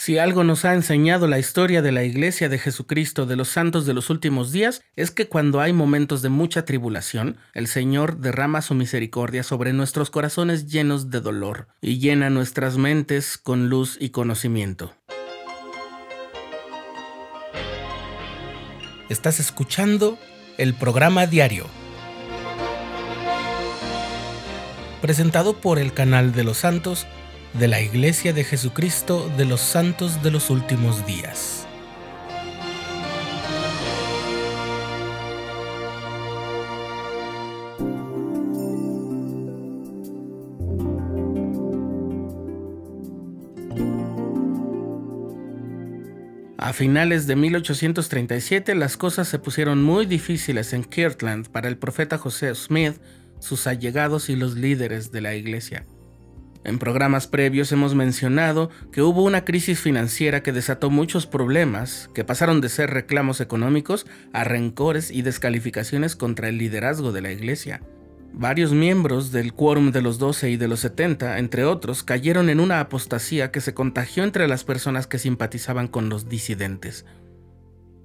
Si algo nos ha enseñado la historia de la Iglesia de Jesucristo de los Santos de los últimos días, es que cuando hay momentos de mucha tribulación, el Señor derrama su misericordia sobre nuestros corazones llenos de dolor y llena nuestras mentes con luz y conocimiento. Estás escuchando el programa diario, presentado por el canal de los santos de la Iglesia de Jesucristo de los Santos de los Últimos Días. A finales de 1837 las cosas se pusieron muy difíciles en Kirtland para el profeta José Smith, sus allegados y los líderes de la iglesia. En programas previos hemos mencionado que hubo una crisis financiera que desató muchos problemas, que pasaron de ser reclamos económicos a rencores y descalificaciones contra el liderazgo de la Iglesia. Varios miembros del Quórum de los Doce y de los Setenta, entre otros, cayeron en una apostasía que se contagió entre las personas que simpatizaban con los disidentes.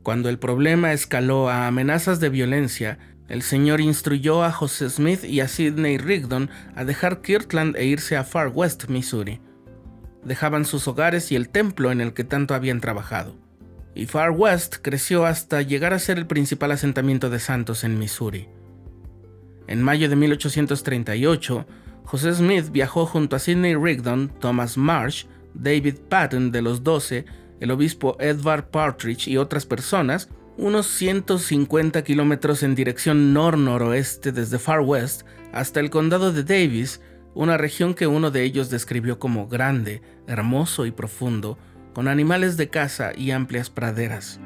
Cuando el problema escaló a amenazas de violencia, el señor instruyó a José Smith y a Sidney Rigdon a dejar Kirtland e irse a Far West, Missouri. Dejaban sus hogares y el templo en el que tanto habían trabajado. Y Far West creció hasta llegar a ser el principal asentamiento de santos en Missouri. En mayo de 1838, José Smith viajó junto a Sidney Rigdon, Thomas Marsh, David Patton de los Doce, el obispo Edward Partridge y otras personas unos 150 kilómetros en dirección nor-noroeste desde Far West hasta el condado de Davis, una región que uno de ellos describió como grande, hermoso y profundo, con animales de caza y amplias praderas.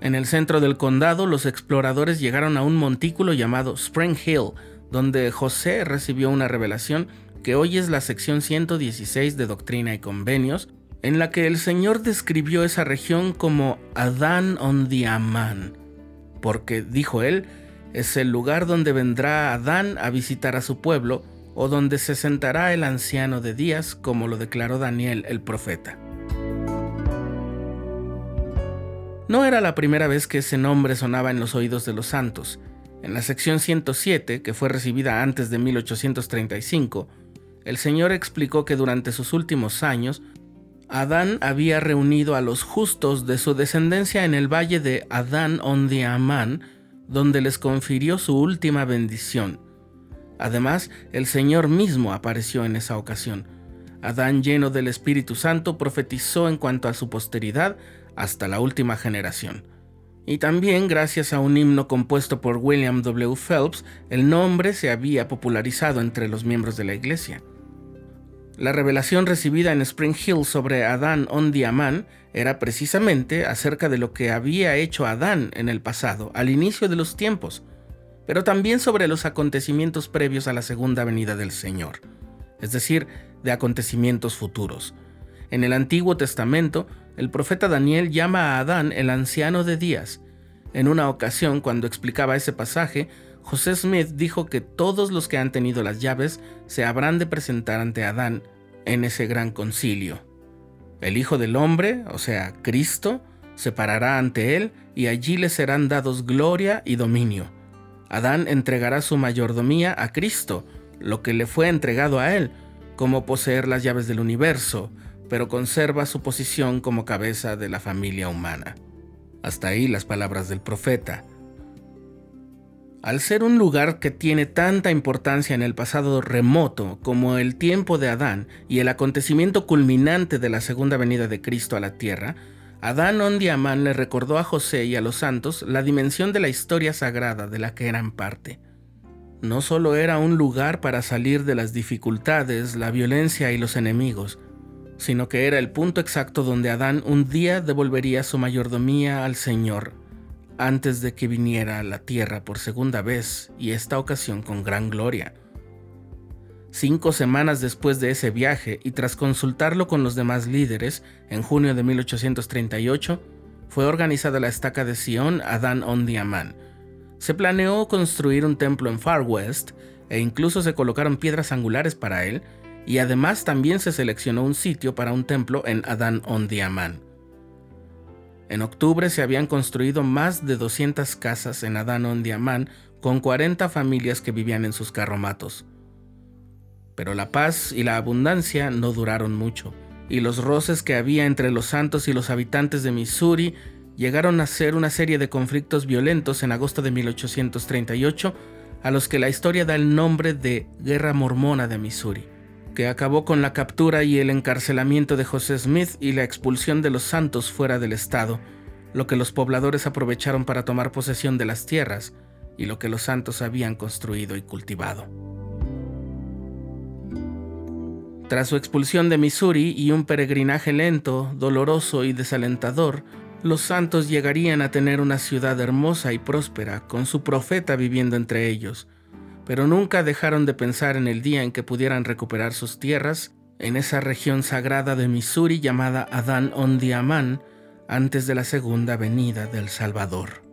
En el centro del condado, los exploradores llegaron a un montículo llamado Spring Hill, donde José recibió una revelación que hoy es la sección 116 de Doctrina y Convenios, en la que el Señor describió esa región como Adán on the Amán, porque, dijo él, es el lugar donde vendrá Adán a visitar a su pueblo, o donde se sentará el anciano de días, como lo declaró Daniel el profeta. No era la primera vez que ese nombre sonaba en los oídos de los santos. En la sección 107, que fue recibida antes de 1835, el Señor explicó que durante sus últimos años Adán había reunido a los justos de su descendencia en el valle de Adán on the Amán, donde les confirió su última bendición. Además, el Señor mismo apareció en esa ocasión. Adán, lleno del Espíritu Santo, profetizó en cuanto a su posteridad hasta la última generación. Y también, gracias a un himno compuesto por William W. Phelps, el nombre se había popularizado entre los miembros de la Iglesia. La revelación recibida en Spring Hill sobre Adán on era precisamente acerca de lo que había hecho Adán en el pasado, al inicio de los tiempos, pero también sobre los acontecimientos previos a la segunda venida del Señor, es decir, de acontecimientos futuros. En el Antiguo Testamento, el profeta Daniel llama a Adán el anciano de días. En una ocasión, cuando explicaba ese pasaje, José Smith dijo que todos los que han tenido las llaves se habrán de presentar ante Adán en ese gran concilio. El Hijo del Hombre, o sea, Cristo, se parará ante él y allí le serán dados gloria y dominio. Adán entregará su mayordomía a Cristo, lo que le fue entregado a él, como poseer las llaves del universo, pero conserva su posición como cabeza de la familia humana. Hasta ahí las palabras del profeta. Al ser un lugar que tiene tanta importancia en el pasado remoto como el tiempo de Adán y el acontecimiento culminante de la segunda venida de Cristo a la tierra, Adán Ondiamán le recordó a José y a los santos la dimensión de la historia sagrada de la que eran parte. No solo era un lugar para salir de las dificultades, la violencia y los enemigos, sino que era el punto exacto donde Adán un día devolvería su mayordomía al Señor antes de que viniera a la tierra por segunda vez y esta ocasión con gran gloria. Cinco semanas después de ese viaje y tras consultarlo con los demás líderes, en junio de 1838, fue organizada la estaca de Sion Adán on Diamán. Se planeó construir un templo en Far West e incluso se colocaron piedras angulares para él, y además también se seleccionó un sitio para un templo en Adán on Diamán. En octubre se habían construido más de 200 casas en Adán on Diamán con 40 familias que vivían en sus carromatos. Pero la paz y la abundancia no duraron mucho, y los roces que había entre los santos y los habitantes de Missouri llegaron a ser una serie de conflictos violentos en agosto de 1838, a los que la historia da el nombre de Guerra Mormona de Missouri, que acabó con la captura y el encarcelamiento de José Smith y la expulsión de los santos fuera del estado, lo que los pobladores aprovecharon para tomar posesión de las tierras y lo que los santos habían construido y cultivado. Tras su expulsión de Missouri y un peregrinaje lento, doloroso y desalentador, los santos llegarían a tener una ciudad hermosa y próspera, con su profeta viviendo entre ellos, pero nunca dejaron de pensar en el día en que pudieran recuperar sus tierras en esa región sagrada de Missouri llamada Adán on Diamán, antes de la segunda venida del Salvador.